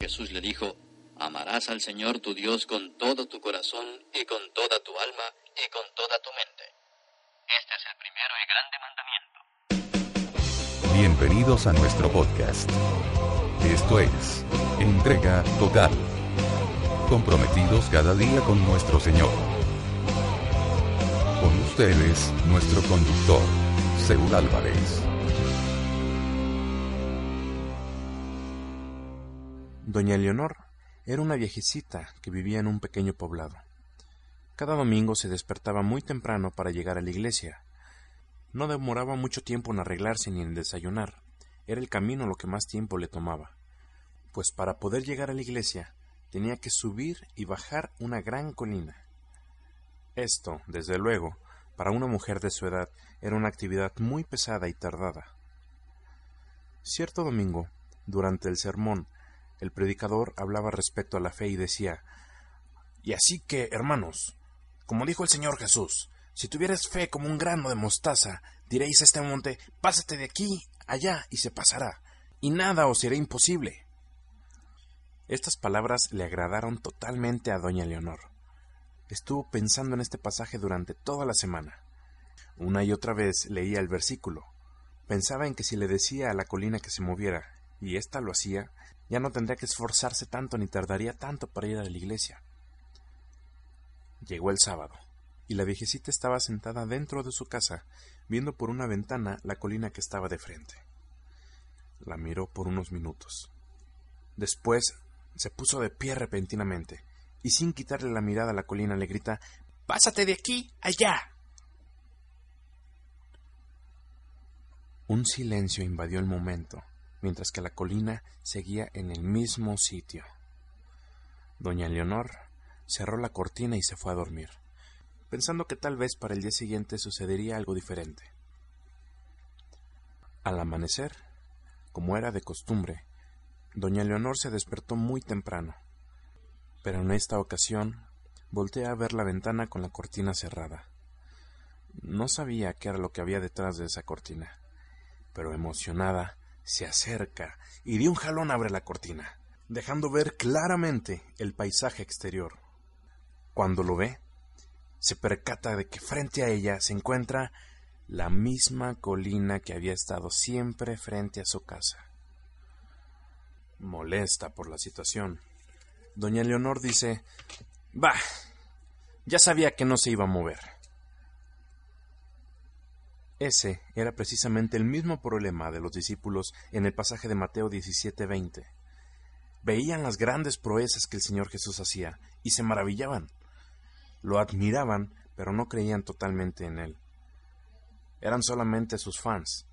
Jesús le dijo, Amarás al Señor tu Dios con todo tu corazón y con toda tu alma y con toda tu mente. Este es el primero y grande mandamiento. Bienvenidos a nuestro podcast. Esto es Entrega Total. Comprometidos cada día con nuestro Señor. Con ustedes, nuestro conductor, Seúl Álvarez. Doña Leonor era una viejecita que vivía en un pequeño poblado. Cada domingo se despertaba muy temprano para llegar a la iglesia. No demoraba mucho tiempo en arreglarse ni en desayunar. Era el camino lo que más tiempo le tomaba. Pues para poder llegar a la iglesia tenía que subir y bajar una gran colina. Esto, desde luego, para una mujer de su edad era una actividad muy pesada y tardada. Cierto domingo, durante el sermón, el predicador hablaba respecto a la fe y decía Y así que, hermanos, como dijo el Señor Jesús, si tuvieras fe como un grano de mostaza, diréis a este monte Pásate de aquí allá y se pasará, y nada os será imposible. Estas palabras le agradaron totalmente a doña Leonor. Estuvo pensando en este pasaje durante toda la semana. Una y otra vez leía el versículo. Pensaba en que si le decía a la colina que se moviera, y ésta lo hacía, ya no tendría que esforzarse tanto ni tardaría tanto para ir a la iglesia. Llegó el sábado, y la viejecita estaba sentada dentro de su casa, viendo por una ventana la colina que estaba de frente. La miró por unos minutos. Después se puso de pie repentinamente, y sin quitarle la mirada a la colina le grita Pásate de aquí allá. Un silencio invadió el momento, mientras que la colina seguía en el mismo sitio. Doña Leonor cerró la cortina y se fue a dormir, pensando que tal vez para el día siguiente sucedería algo diferente. Al amanecer, como era de costumbre, doña Leonor se despertó muy temprano, pero en esta ocasión volteé a ver la ventana con la cortina cerrada. No sabía qué era lo que había detrás de esa cortina, pero emocionada se acerca y de un jalón abre la cortina, dejando ver claramente el paisaje exterior. Cuando lo ve, se percata de que frente a ella se encuentra la misma colina que había estado siempre frente a su casa. Molesta por la situación, doña Leonor dice Bah. Ya sabía que no se iba a mover. Ese era precisamente el mismo problema de los discípulos en el pasaje de Mateo 17:20. Veían las grandes proezas que el Señor Jesús hacía y se maravillaban. Lo admiraban, pero no creían totalmente en Él. Eran solamente sus fans.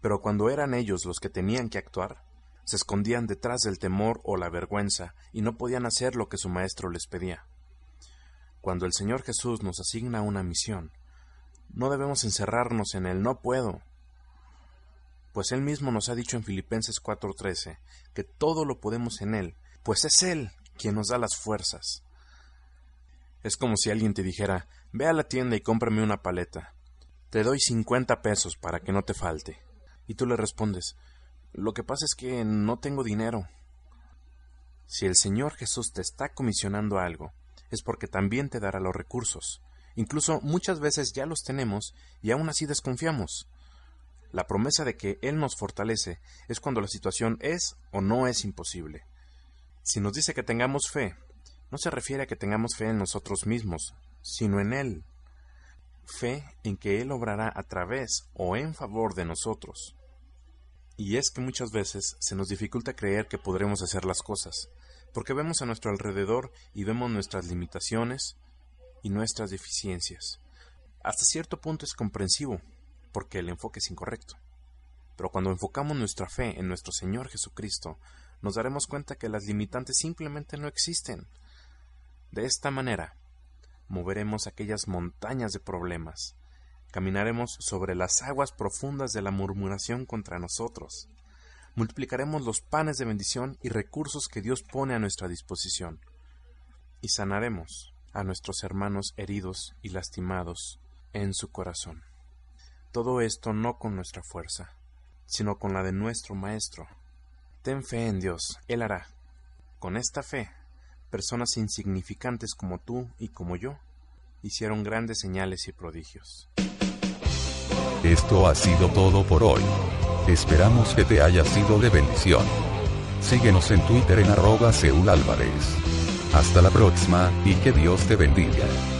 Pero cuando eran ellos los que tenían que actuar, se escondían detrás del temor o la vergüenza y no podían hacer lo que su Maestro les pedía. Cuando el Señor Jesús nos asigna una misión, no debemos encerrarnos en el no puedo, pues Él mismo nos ha dicho en Filipenses 4:13 que todo lo podemos en Él, pues es Él quien nos da las fuerzas. Es como si alguien te dijera, ve a la tienda y cómprame una paleta. Te doy cincuenta pesos para que no te falte. Y tú le respondes, lo que pasa es que no tengo dinero. Si el Señor Jesús te está comisionando algo, es porque también te dará los recursos. Incluso muchas veces ya los tenemos y aún así desconfiamos. La promesa de que Él nos fortalece es cuando la situación es o no es imposible. Si nos dice que tengamos fe, no se refiere a que tengamos fe en nosotros mismos, sino en Él. Fe en que Él obrará a través o en favor de nosotros. Y es que muchas veces se nos dificulta creer que podremos hacer las cosas, porque vemos a nuestro alrededor y vemos nuestras limitaciones, y nuestras deficiencias. Hasta cierto punto es comprensivo, porque el enfoque es incorrecto. Pero cuando enfocamos nuestra fe en nuestro Señor Jesucristo, nos daremos cuenta que las limitantes simplemente no existen. De esta manera, moveremos aquellas montañas de problemas, caminaremos sobre las aguas profundas de la murmuración contra nosotros, multiplicaremos los panes de bendición y recursos que Dios pone a nuestra disposición, y sanaremos a nuestros hermanos heridos y lastimados en su corazón. Todo esto no con nuestra fuerza, sino con la de nuestro Maestro. Ten fe en Dios, Él hará. Con esta fe, personas insignificantes como tú y como yo hicieron grandes señales y prodigios. Esto ha sido todo por hoy. Esperamos que te haya sido de bendición. Síguenos en Twitter en arroba Seúl Álvarez. Hasta la próxima y que Dios te bendiga.